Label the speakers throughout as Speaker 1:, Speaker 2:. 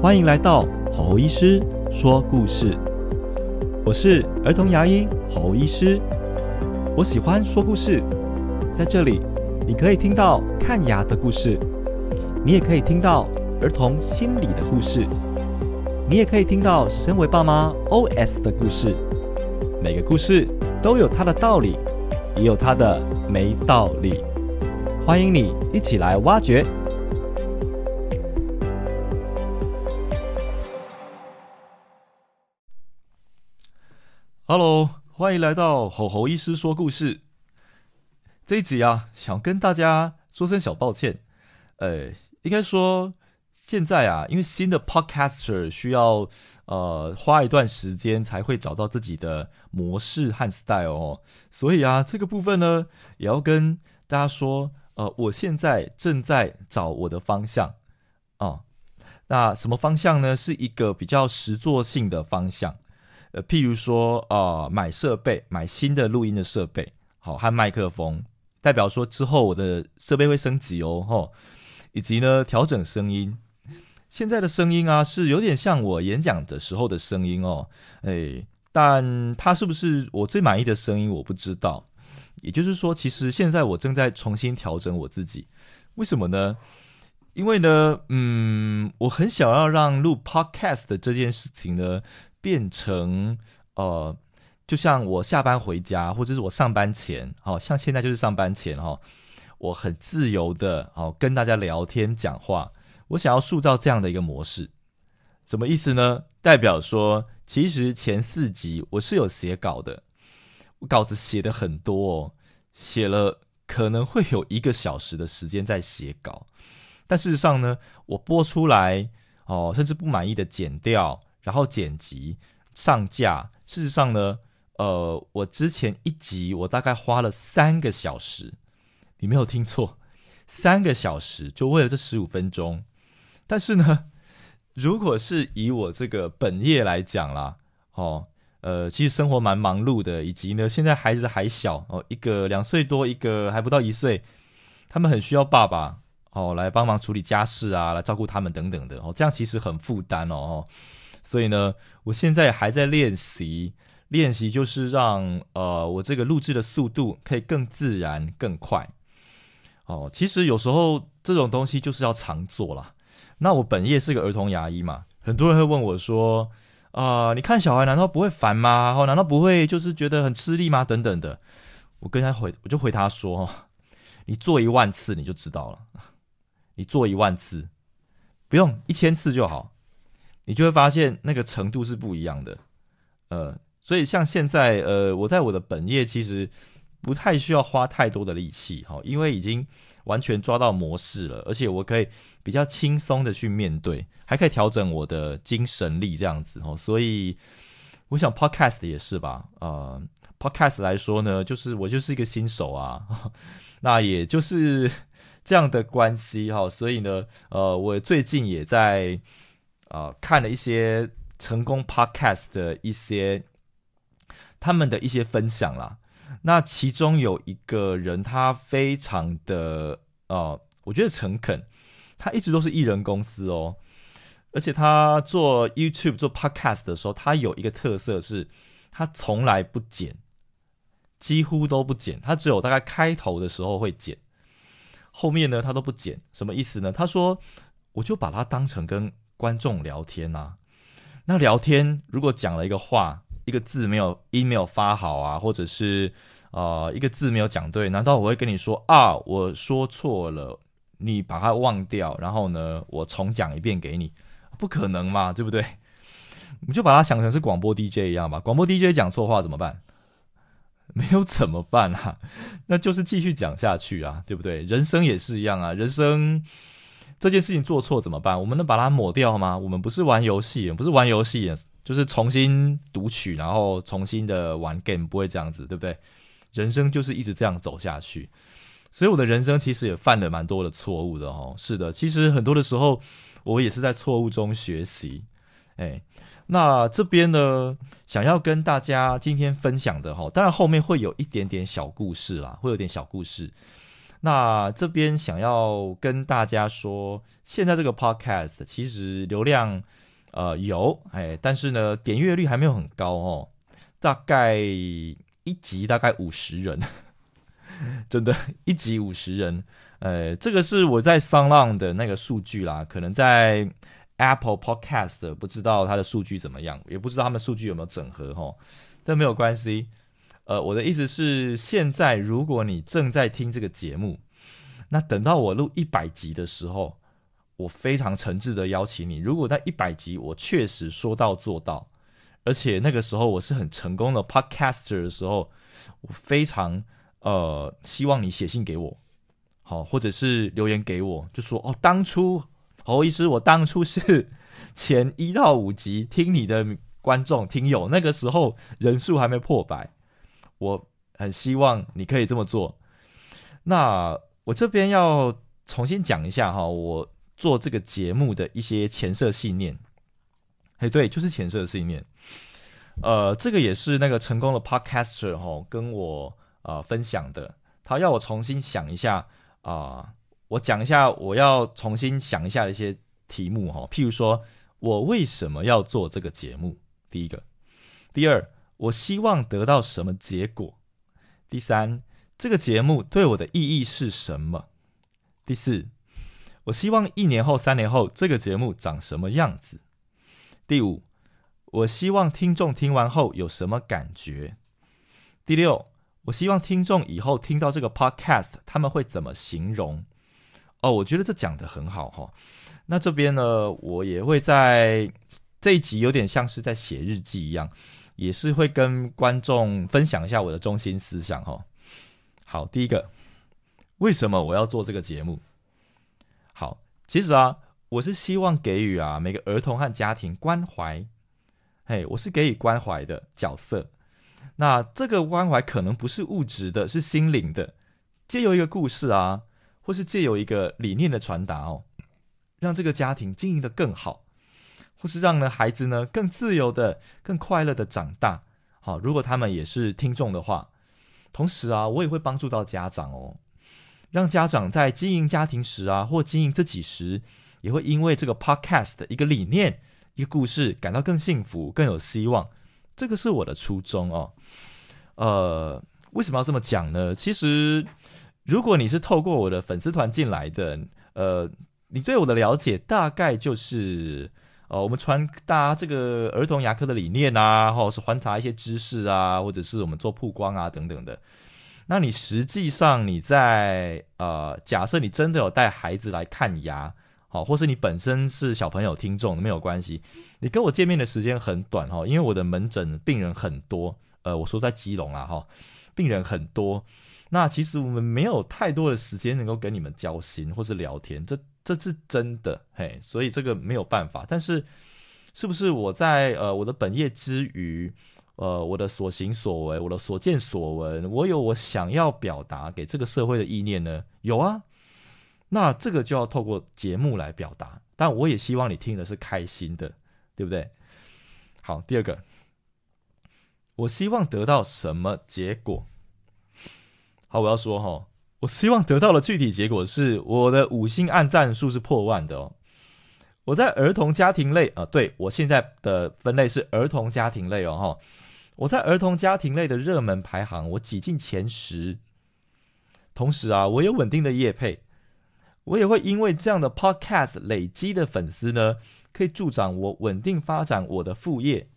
Speaker 1: 欢迎来到侯医师说故事。我是儿童牙医侯医师，我喜欢说故事，在这里你可以听到看牙的故事，你也可以听到儿童心理的故事，你也可以听到身为爸妈 OS 的故事。每个故事都有它的道理，也有它的没道理。欢迎你一起来挖掘。Hello，欢迎来到吼吼医师说故事。这一集啊，想跟大家说声小抱歉。呃，应该说现在啊，因为新的 Podcaster 需要呃花一段时间才会找到自己的模式和 style 哦，所以啊，这个部分呢，也要跟大家说，呃，我现在正在找我的方向哦。那什么方向呢？是一个比较实作性的方向。呃，譬如说，啊，买设备，买新的录音的设备，好，和麦克风，代表说之后我的设备会升级哦，吼，以及呢，调整声音。现在的声音啊，是有点像我演讲的时候的声音哦，哎，但它是不是我最满意的声音，我不知道。也就是说，其实现在我正在重新调整我自己。为什么呢？因为呢，嗯，我很想要让录 podcast 的这件事情呢。变成呃，就像我下班回家，或者是我上班前，好像现在就是上班前哈，我很自由的哦跟大家聊天讲话。我想要塑造这样的一个模式，什么意思呢？代表说，其实前四集我是有写稿的，我稿子写的很多，哦，写了可能会有一个小时的时间在写稿，但事实上呢，我播出来哦，甚至不满意的剪掉。然后剪辑上架，事实上呢，呃，我之前一集我大概花了三个小时，你没有听错，三个小时就为了这十五分钟。但是呢，如果是以我这个本业来讲啦，哦，呃，其实生活蛮忙碌的，以及呢，现在孩子还小哦，一个两岁多，一个还不到一岁，他们很需要爸爸哦来帮忙处理家事啊，来照顾他们等等的哦，这样其实很负担哦。所以呢，我现在还在练习，练习就是让呃我这个录制的速度可以更自然、更快。哦，其实有时候这种东西就是要常做啦。那我本业是个儿童牙医嘛，很多人会问我说：“啊，你看小孩难道不会烦吗？哦，难道不会就是觉得很吃力吗？等等的。”我跟他回，我就回他说：“你做一万次你就知道了，你做一万次，不用一千次就好。”你就会发现那个程度是不一样的，呃，所以像现在，呃，我在我的本业其实不太需要花太多的力气，哈，因为已经完全抓到模式了，而且我可以比较轻松的去面对，还可以调整我的精神力这样子，哦，所以我想 podcast 也是吧，呃，podcast 来说呢，就是我就是一个新手啊，那也就是这样的关系，哈，所以呢，呃，我最近也在。啊，看了一些成功 podcast 的一些他们的一些分享啦。那其中有一个人，他非常的呃，我觉得诚恳。他一直都是艺人公司哦，而且他做 YouTube 做 podcast 的时候，他有一个特色是，他从来不剪，几乎都不剪。他只有大概开头的时候会剪，后面呢他都不剪。什么意思呢？他说，我就把它当成跟观众聊天呐，那聊天如果讲了一个话，一个字没有音没有发好啊，或者是呃一个字没有讲对，难道我会跟你说啊，我说错了，你把它忘掉，然后呢，我重讲一遍给你？不可能嘛，对不对？你就把它想成是广播 DJ 一样吧。广播 DJ 讲错话怎么办？没有怎么办啊？那就是继续讲下去啊，对不对？人生也是一样啊，人生。这件事情做错怎么办？我们能把它抹掉吗？我们不是玩游戏，不是玩游戏，就是重新读取，然后重新的玩 game，不会这样子，对不对？人生就是一直这样走下去，所以我的人生其实也犯了蛮多的错误的哦。是的，其实很多的时候我也是在错误中学习。哎，那这边呢，想要跟大家今天分享的哈，当然后面会有一点点小故事啦，会有点小故事。那这边想要跟大家说，现在这个 podcast 其实流量呃有，哎，但是呢点阅率还没有很高哦，大概一集大概五十人，真的，一集五十人，呃，这个是我在商浪的那个数据啦，可能在 Apple Podcast 不知道它的数据怎么样，也不知道他们数据有没有整合哈，但没有关系。呃，我的意思是，现在如果你正在听这个节目，那等到我录一百集的时候，我非常诚挚的邀请你。如果在一百集我确实说到做到，而且那个时候我是很成功的 podcaster 的时候，我非常呃希望你写信给我，好，或者是留言给我，就说哦，当初侯医师，我当初是 前一到五集听你的观众听友，那个时候人数还没破百。我很希望你可以这么做。那我这边要重新讲一下哈，我做这个节目的一些前设信念。哎，对，就是前设信念。呃，这个也是那个成功的 podcaster 哈跟我呃分享的。他要我重新想一下啊，我讲一下，我要重新想一下一些题目哈。譬如说我为什么要做这个节目？第一个，第二。我希望得到什么结果？第三，这个节目对我的意义是什么？第四，我希望一年后、三年后这个节目长什么样子？第五，我希望听众听完后有什么感觉？第六，我希望听众以后听到这个 podcast，他们会怎么形容？哦，我觉得这讲的很好哈。那这边呢，我也会在这一集有点像是在写日记一样。也是会跟观众分享一下我的中心思想哈。好，第一个，为什么我要做这个节目？好，其实啊，我是希望给予啊每个儿童和家庭关怀。嘿，我是给予关怀的角色。那这个关怀可能不是物质的，是心灵的，借由一个故事啊，或是借由一个理念的传达哦，让这个家庭经营的更好。或是让呢孩子呢更自由的、更快乐的长大。好，如果他们也是听众的话，同时啊，我也会帮助到家长哦，让家长在经营家庭时啊，或经营自己时，也会因为这个 podcast 一个理念、一个故事，感到更幸福、更有希望。这个是我的初衷哦。呃，为什么要这么讲呢？其实，如果你是透过我的粉丝团进来的，呃，你对我的了解大概就是。呃，我们传达这个儿童牙科的理念啊，或者是传达一些知识啊，或者是我们做曝光啊等等的。那你实际上你在呃，假设你真的有带孩子来看牙，好，或是你本身是小朋友听众没有关系，你跟我见面的时间很短哈，因为我的门诊病人很多，呃，我说在基隆啊哈，病人很多，那其实我们没有太多的时间能够跟你们交心或是聊天，这。这是真的，嘿，所以这个没有办法。但是，是不是我在呃我的本业之余，呃我的所行所为，我的所见所闻，我有我想要表达给这个社会的意念呢？有啊，那这个就要透过节目来表达。但我也希望你听的是开心的，对不对？好，第二个，我希望得到什么结果？好，我要说哈。我希望得到的具体结果是，我的五星按赞数是破万的哦。我在儿童家庭类啊，对我现在的分类是儿童家庭类哦哈。我在儿童家庭类的热门排行，我挤进前十。同时啊，我有稳定的业配，我也会因为这样的 podcast 累积的粉丝呢，可以助长我稳定发展我的副业。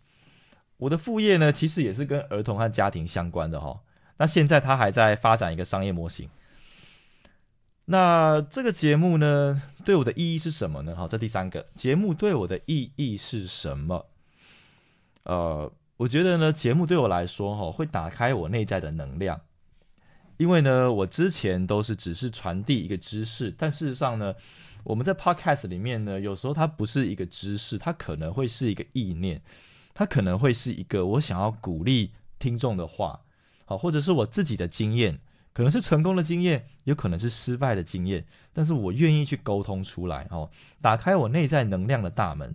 Speaker 1: 我的副业呢，其实也是跟儿童和家庭相关的哈。那现在他还在发展一个商业模型。那这个节目呢，对我的意义是什么呢？好，这第三个节目对我的意义是什么？呃，我觉得呢，节目对我来说，哈，会打开我内在的能量。因为呢，我之前都是只是传递一个知识，但事实上呢，我们在 podcast 里面呢，有时候它不是一个知识，它可能会是一个意念，它可能会是一个我想要鼓励听众的话，好，或者是我自己的经验。可能是成功的经验，有可能是失败的经验，但是我愿意去沟通出来，哦，打开我内在能量的大门。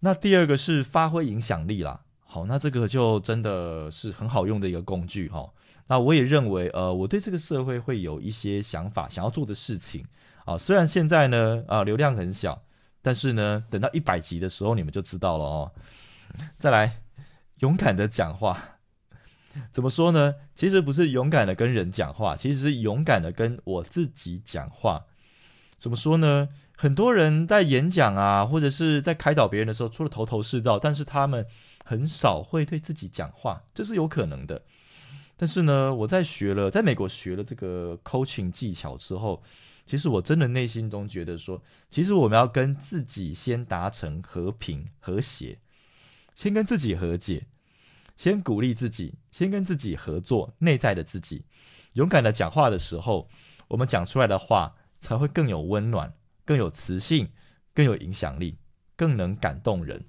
Speaker 1: 那第二个是发挥影响力啦，好，那这个就真的是很好用的一个工具，哈。那我也认为，呃，我对这个社会会有一些想法，想要做的事情啊。虽然现在呢，啊，流量很小，但是呢，等到一百集的时候，你们就知道了哦。再来，勇敢的讲话，怎么说呢？其实不是勇敢的跟人讲话，其实是勇敢的跟我自己讲话。怎么说呢？很多人在演讲啊，或者是在开导别人的时候，除了头头是道，但是他们很少会对自己讲话，这是有可能的。但是呢，我在学了，在美国学了这个 coaching 技巧之后，其实我真的内心中觉得说，其实我们要跟自己先达成和平和谐，先跟自己和解，先鼓励自己，先跟自己合作，内在的自己勇敢的讲话的时候，我们讲出来的话才会更有温暖，更有磁性，更有影响力，更能感动人。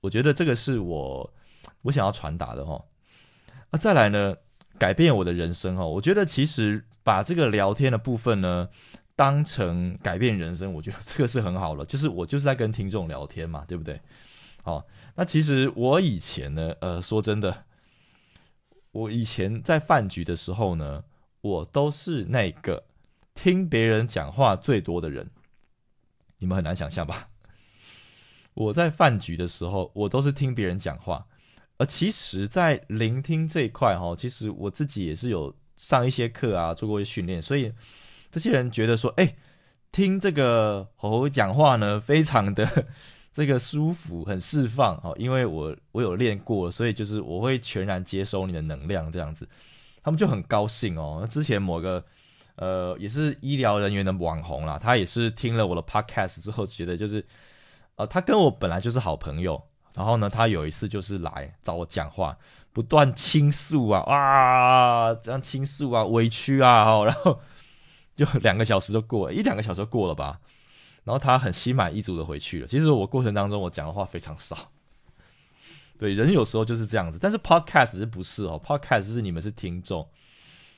Speaker 1: 我觉得这个是我我想要传达的哈。那再来呢？改变我的人生哦，我觉得其实把这个聊天的部分呢当成改变人生，我觉得这个是很好了。就是我就是在跟听众聊天嘛，对不对？好，那其实我以前呢，呃，说真的，我以前在饭局的时候呢，我都是那个听别人讲话最多的人。你们很难想象吧？我在饭局的时候，我都是听别人讲话。而其实，在聆听这一块哈，其实我自己也是有上一些课啊，做过一些训练，所以这些人觉得说，哎，听这个猴猴讲话呢，非常的这个舒服，很释放哦，因为我我有练过，所以就是我会全然接收你的能量这样子，他们就很高兴哦。之前某个呃也是医疗人员的网红啦，他也是听了我的 podcast 之后，觉得就是呃他跟我本来就是好朋友。然后呢，他有一次就是来找我讲话，不断倾诉啊啊，这样倾诉啊，委屈啊，然后就两个小时就过，一两个小时就过了吧。然后他很心满意足的回去了。其实我过程当中我讲的话非常少，对，人有时候就是这样子。但是 podcast 是不是哦？podcast 是你们是听众，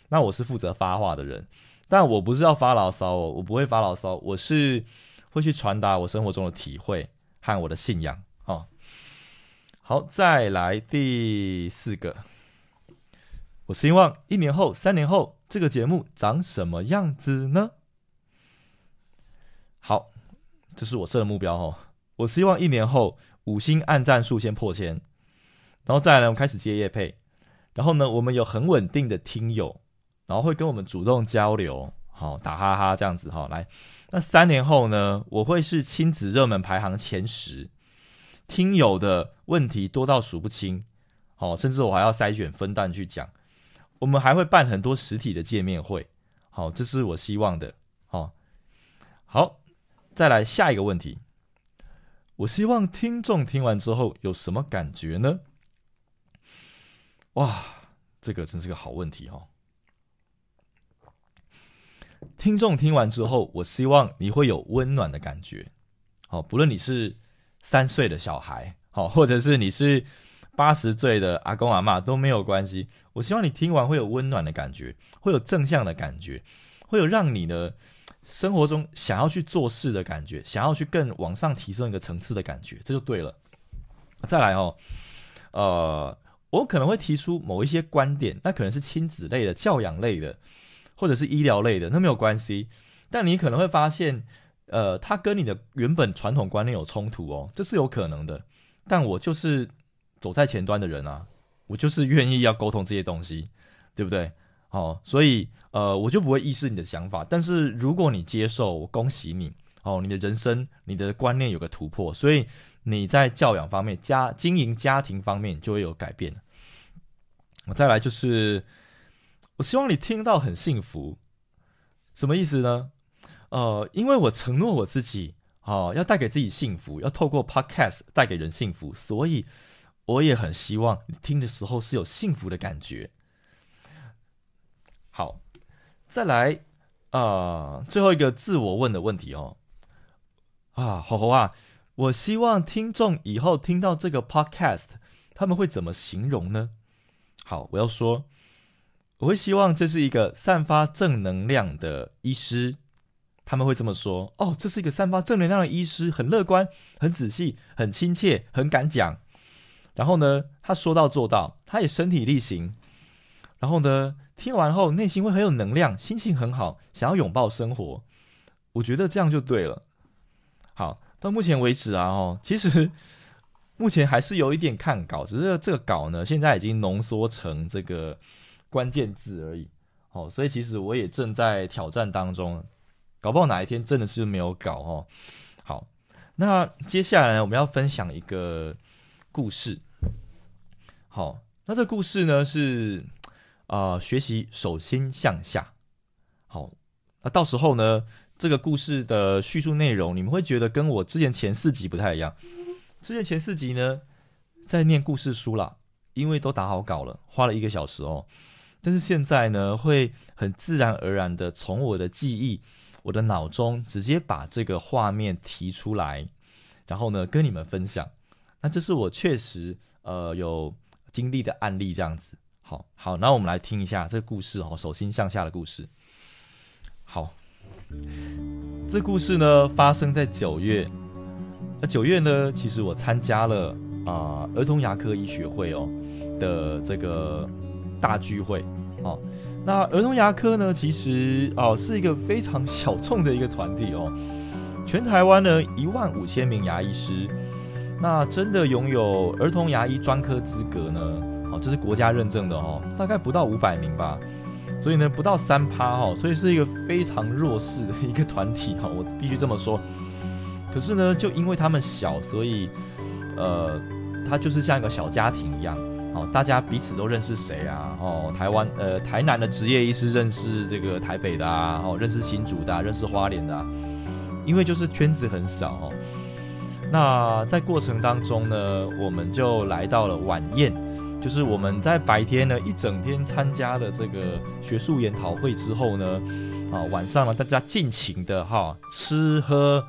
Speaker 1: 那我是负责发话的人，但我不是要发牢骚哦，我不会发牢骚，我是会去传达我生活中的体会和我的信仰。好，再来第四个。我希望一年后、三年后，这个节目长什么样子呢？好，这是我设的目标哦。我希望一年后五星暗战数先破千，然后再来，我们开始接业配，然后呢，我们有很稳定的听友，然后会跟我们主动交流，好打哈哈这样子哈。来，那三年后呢，我会是亲子热门排行前十。听友的问题多到数不清，好，甚至我还要筛选分段去讲。我们还会办很多实体的见面会，好，这是我希望的。好，好，再来下一个问题。我希望听众听完之后有什么感觉呢？哇，这个真是个好问题哦！听众听完之后，我希望你会有温暖的感觉。好，不论你是。三岁的小孩，好，或者是你是八十岁的阿公阿妈都没有关系。我希望你听完会有温暖的感觉，会有正向的感觉，会有让你的生活中想要去做事的感觉，想要去更往上提升一个层次的感觉，这就对了。再来哦，呃，我可能会提出某一些观点，那可能是亲子类的、教养类的，或者是医疗类的，那没有关系。但你可能会发现。呃，他跟你的原本传统观念有冲突哦，这是有可能的。但我就是走在前端的人啊，我就是愿意要沟通这些东西，对不对？好，所以呃，我就不会意识你的想法。但是如果你接受，我恭喜你哦，你的人生、你的观念有个突破，所以你在教养方面、家经营家庭方面就会有改变。我再来就是，我希望你听到很幸福，什么意思呢？呃，因为我承诺我自己，哦，要带给自己幸福，要透过 podcast 带给人幸福，所以我也很希望你听的时候是有幸福的感觉。好，再来，啊，最后一个自我问的问题哦，啊，好好啊，我希望听众以后听到这个 podcast，他们会怎么形容呢？好，我要说，我会希望这是一个散发正能量的医师。他们会这么说：“哦，这是一个散发正能量的医师，很乐观，很仔细，很亲切，很敢讲。然后呢，他说到做到，他也身体力行。然后呢，听完后内心会很有能量，心情很好，想要拥抱生活。我觉得这样就对了。好，到目前为止啊，哦，其实 目前还是有一点看稿，只是这个稿呢，现在已经浓缩成这个关键字而已。哦，所以其实我也正在挑战当中，搞不好哪一天真的是没有搞哦。好，那接下来我们要分享一个故事。好，那这故事呢是啊，学习手心向下。好，那到时候呢？这个故事的叙述内容，你们会觉得跟我之前前四集不太一样。之前前四集呢，在念故事书啦，因为都打好稿了，花了一个小时哦。但是现在呢，会很自然而然的从我的记忆、我的脑中直接把这个画面提出来，然后呢跟你们分享。那这是我确实呃有经历的案例，这样子。好好，那我们来听一下这个故事哦，手心向下的故事。好。这故事呢，发生在九月。那九月呢，其实我参加了啊儿童牙科医学会哦的这个大聚会哦。那儿童牙科呢，其实哦是一个非常小众的一个团体哦。全台湾呢一万五千名牙医师，那真的拥有儿童牙医专科资格呢？哦，这是国家认证的哦，大概不到五百名吧。所以呢，不到三趴哈，所以是一个非常弱势的一个团体哈，我必须这么说。可是呢，就因为他们小，所以呃，他就是像一个小家庭一样，哦，大家彼此都认识谁啊？哦，台湾呃，台南的职业医师认识这个台北的啊，哦，认识新竹的，认识花莲的，因为就是圈子很小哦。那在过程当中呢，我们就来到了晚宴。就是我们在白天呢一整天参加了这个学术研讨会之后呢，啊晚上呢大家尽情的哈吃喝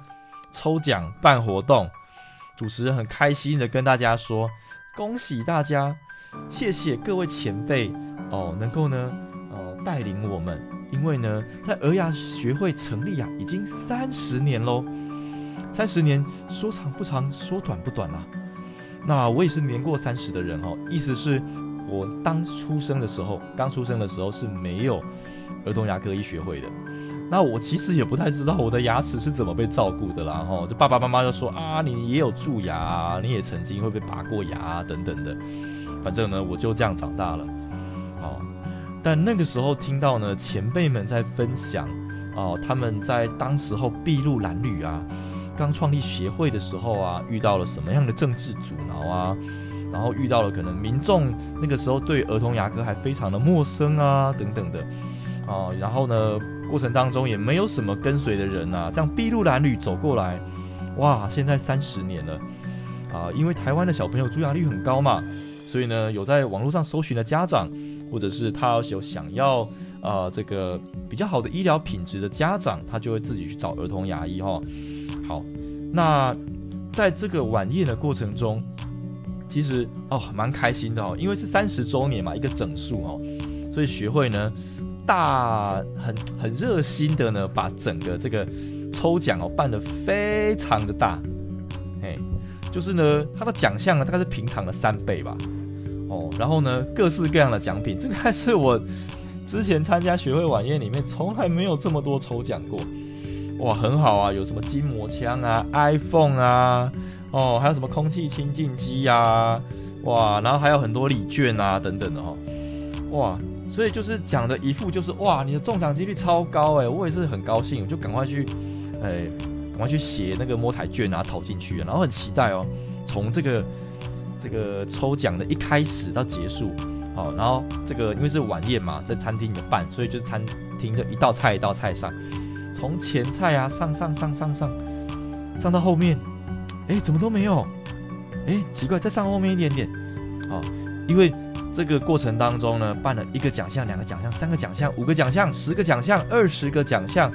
Speaker 1: 抽奖办活动，主持人很开心的跟大家说恭喜大家，谢谢各位前辈哦能够呢呃带领我们，因为呢在儿牙学会成立啊已经三十年喽，三十年说长不长说短不短啊。那我也是年过三十的人哦，意思是，我当出生的时候，刚出生的时候是没有儿童牙科医学会的。那我其实也不太知道我的牙齿是怎么被照顾的啦，哈，就爸爸妈妈就说啊，你也有蛀牙，你也曾经会被拔过牙等等的。反正呢，我就这样长大了。哦，但那个时候听到呢，前辈们在分享，哦，他们在当时候筚路蓝缕啊。刚创立协会的时候啊，遇到了什么样的政治阻挠啊？然后遇到了可能民众那个时候对儿童牙科还非常的陌生啊，等等的啊。然后呢，过程当中也没有什么跟随的人啊，这样筚路蓝缕走过来，哇！现在三十年了啊，因为台湾的小朋友蛀牙率很高嘛，所以呢，有在网络上搜寻的家长，或者是他有想要啊这个比较好的医疗品质的家长，他就会自己去找儿童牙医哈。好，那在这个晚宴的过程中，其实哦蛮开心的哦，因为是三十周年嘛，一个整数哦，所以学会呢大很很热心的呢，把整个这个抽奖哦办得非常的大，哎，就是呢它的奖项呢大概是平常的三倍吧，哦，然后呢各式各样的奖品，这个还是我之前参加学会晚宴里面从来没有这么多抽奖过。哇，很好啊，有什么筋膜枪啊、iPhone 啊，哦，还有什么空气清净机呀，哇，然后还有很多礼券啊等等的哈，哇，所以就是讲的一副就是哇，你的中奖几率超高哎，我也是很高兴，就赶快去，哎，赶快去写那个摸彩券啊，投进去，然后很期待哦，从这个这个抽奖的一开始到结束，好，然后这个因为是晚宴嘛，在餐厅里办，所以就餐厅的一道菜一道菜上。从前菜啊上上上上上上到后面，哎，怎么都没有？哎，奇怪，再上后面一点点。好，因为这个过程当中呢，办了一个奖项、两个奖项、三个奖项、五个奖项、十个奖项、二十个奖项、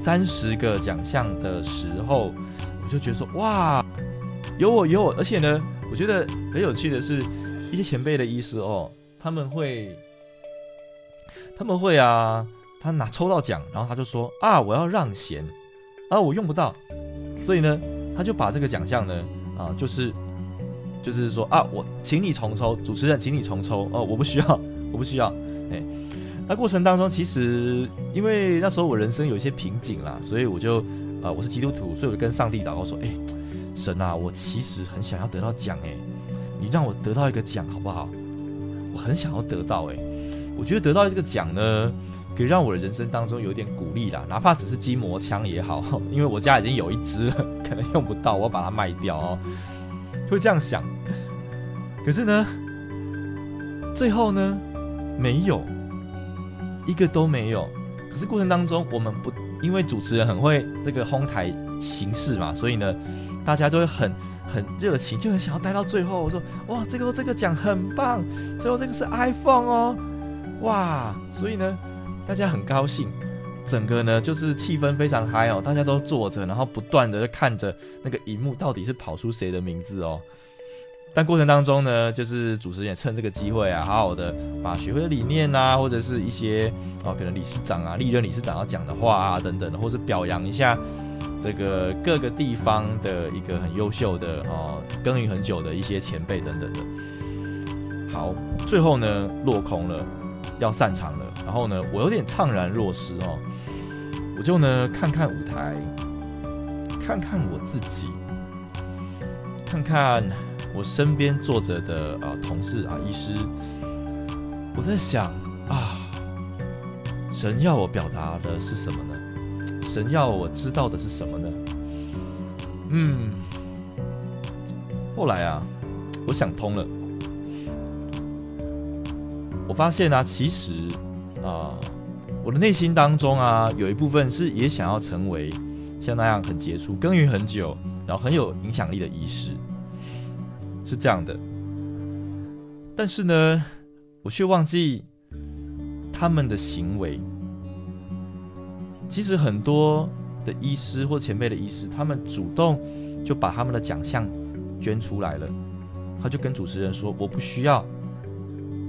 Speaker 1: 三十个奖项的时候，我就觉得说，哇，有我有我，而且呢，我觉得很有趣的是，一些前辈的医师哦，他们会，他们会啊。他拿抽到奖，然后他就说啊，我要让贤，啊，我用不到，所以呢，他就把这个奖项呢，啊，就是就是说啊，我请你重抽，主持人请你重抽，哦，我不需要，我不需要，哎，那过程当中，其实因为那时候我人生有一些瓶颈啦，所以我就啊我是基督徒，所以我就跟上帝祷告说：“哎，神啊，我其实很想要得到奖，哎，你让我得到一个奖好不好？我很想要得到，哎，我觉得得到这个奖呢，可以让我的人生当中有点鼓励啦，哪怕只是筋膜枪也好，因为我家已经有一支了，可能用不到，我要把它卖掉哦，会这样想。可是呢，最后呢，没有。”一个都没有，可是过程当中，我们不因为主持人很会这个哄台形式嘛，所以呢，大家都会很很热情，就很想要待到最后。我说哇，这个这个奖很棒，最后这个是 iPhone 哦，哇，所以呢，大家很高兴，整个呢就是气氛非常嗨哦，大家都坐着，然后不断的看着那个荧幕，到底是跑出谁的名字哦。但过程当中呢，就是主持人也趁这个机会啊，好好的把学会的理念啊，或者是一些哦，可能理事长啊、历任理事长要讲的话啊等等的，或是表扬一下这个各个地方的一个很优秀的哦，耕耘很久的一些前辈等等的。好，最后呢落空了，要散场了，然后呢我有点怅然若失哦，我就呢看看舞台，看看我自己，看看。我身边坐着的啊同事啊医师，我在想啊，神要我表达的是什么呢？神要我知道的是什么呢？嗯，后来啊，我想通了，我发现啊，其实啊，我的内心当中啊，有一部分是也想要成为像那样很杰出、耕耘很久，然后很有影响力的医师。是这样的，但是呢，我却忘记他们的行为。其实很多的医师或前辈的医师，他们主动就把他们的奖项捐出来了。他就跟主持人说：“我不需要，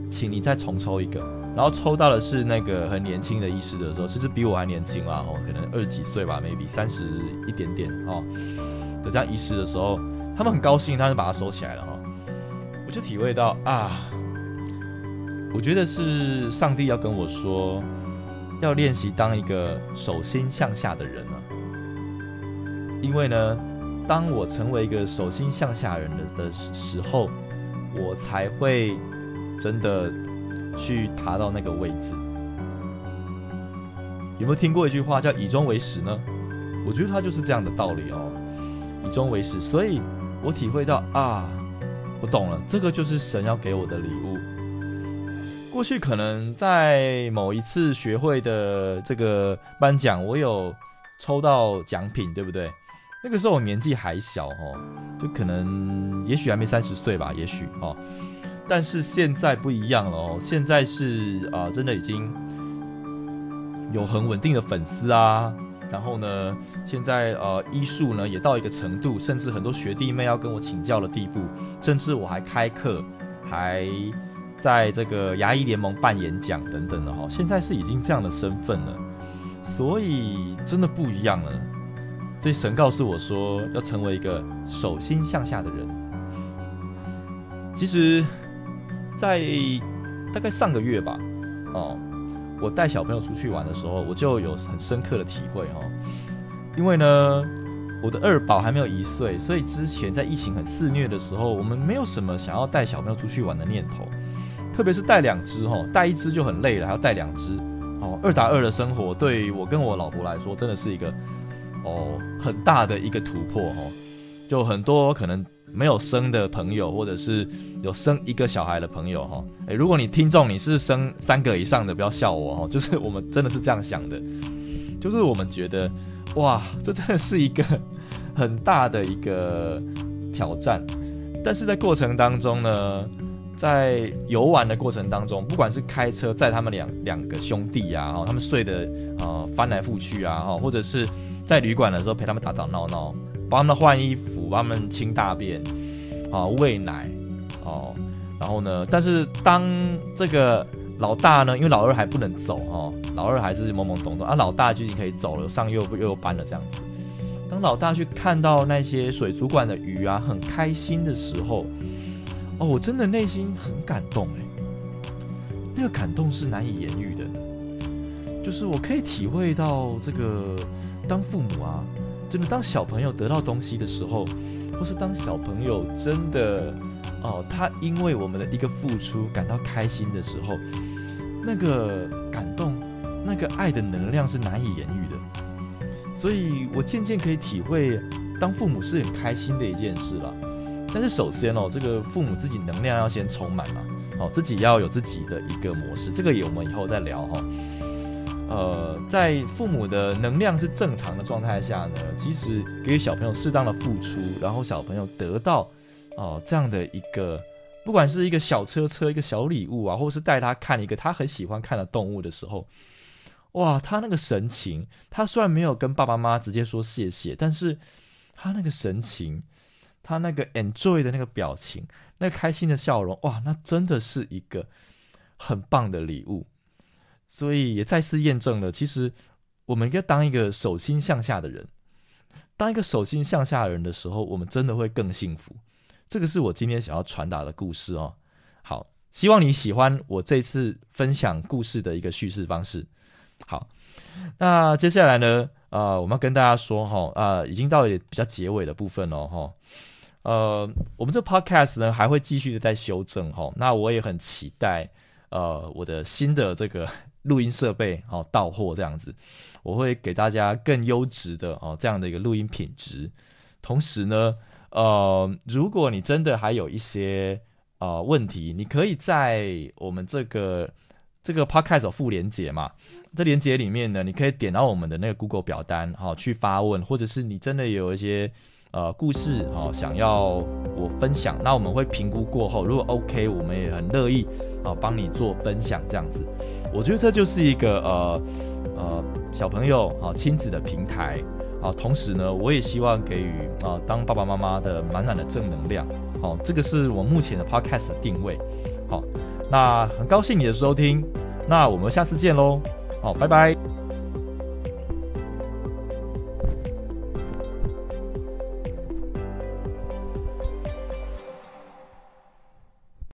Speaker 1: 请你再重抽一个。”然后抽到的是那个很年轻的医师的时候，甚至比我还年轻啊，哦，可能二十几岁吧，maybe 三十一点点哦的这样医师的时候。他们很高兴，他就把它收起来了哈。我就体会到啊，我觉得是上帝要跟我说，要练习当一个手心向下的人啊。因为呢，当我成为一个手心向下人的的时候，我才会真的去爬到那个位置。有没有听过一句话叫“以终为始”呢？我觉得它就是这样的道理哦，“以终为始”，所以。我体会到啊，我懂了，这个就是神要给我的礼物。过去可能在某一次学会的这个颁奖，我有抽到奖品，对不对？那个时候我年纪还小哦，就可能也许还没三十岁吧，也许哦。但是现在不一样了哦，现在是啊，真的已经有很稳定的粉丝啊。然后呢，现在呃医术呢也到一个程度，甚至很多学弟妹要跟我请教的地步，甚至我还开课，还在这个牙医联盟办演讲等等的哈。现在是已经这样的身份了，所以真的不一样了。所以神告诉我说，要成为一个手心向下的人。其实，在大概上个月吧，哦。我带小朋友出去玩的时候，我就有很深刻的体会哈。因为呢，我的二宝还没有一岁，所以之前在疫情很肆虐的时候，我们没有什么想要带小朋友出去玩的念头。特别是带两只哈，带一只就很累了，还要带两只哦。二打二的生活，对我跟我老婆来说，真的是一个哦很大的一个突破哦。就很多可能。没有生的朋友，或者是有生一个小孩的朋友，哈，诶，如果你听众你是生三个以上的，不要笑我，哈，就是我们真的是这样想的，就是我们觉得，哇，这真的是一个很大的一个挑战，但是在过程当中呢，在游玩的过程当中，不管是开车载他们两两个兄弟呀，哈，他们睡的啊翻来覆去啊，哈，或者是在旅馆的时候陪他们打打闹闹。帮他们换衣服，帮他们清大便，啊，喂奶，哦，然后呢？但是当这个老大呢，因为老二还不能走哦，老二还是懵懵懂懂啊，老大就已经可以走了，上幼幼幼班了这样子。当老大去看到那些水族馆的鱼啊，很开心的时候，哦，我真的内心很感动哎，那个感动是难以言喻的。就是我可以体会到这个当父母啊，真的当小朋友得到东西的时候，或是当小朋友真的哦，他因为我们的一个付出感到开心的时候，那个感动，那个爱的能量是难以言喻的。所以我渐渐可以体会，当父母是很开心的一件事了。但是首先哦，这个父母自己能量要先充满嘛，哦，自己要有自己的一个模式，这个也我们以后再聊哈。呃，在父母的能量是正常的状态下呢，其实给予小朋友适当的付出，然后小朋友得到哦这样的一个，不管是一个小车车、一个小礼物啊，或是带他看一个他很喜欢看的动物的时候，哇，他那个神情，他虽然没有跟爸爸妈妈直接说谢谢，但是他那个神情，他那个 enjoy 的那个表情，那个开心的笑容，哇，那真的是一个很棒的礼物。所以也再次验证了，其实我们应该当一个手心向下的人。当一个手心向下的人的时候，我们真的会更幸福。这个是我今天想要传达的故事哦。好，希望你喜欢我这次分享故事的一个叙事方式。好，那接下来呢，呃，我们要跟大家说哈，啊，已经到了比较结尾的部分了哈。呃，我们这 podcast 呢还会继续的在修正哈。那我也很期待，呃，我的新的这个。录音设备哦到货这样子，我会给大家更优质的哦这样的一个录音品质。同时呢，呃，如果你真的还有一些呃问题，你可以在我们这个这个 podcast 副连接嘛，这连接里面呢，你可以点到我们的那个 Google 表单哈去发问，或者是你真的有一些。呃，故事哦，想要我分享，那我们会评估过后，如果 OK，我们也很乐意啊，帮你做分享这样子。我觉得这就是一个呃呃小朋友啊亲子的平台啊，同时呢，我也希望给予啊当爸爸妈妈的满满的正能量。好，这个是我目前的 Podcast 定位。好，那很高兴你的收听，那我们下次见喽。好，拜拜。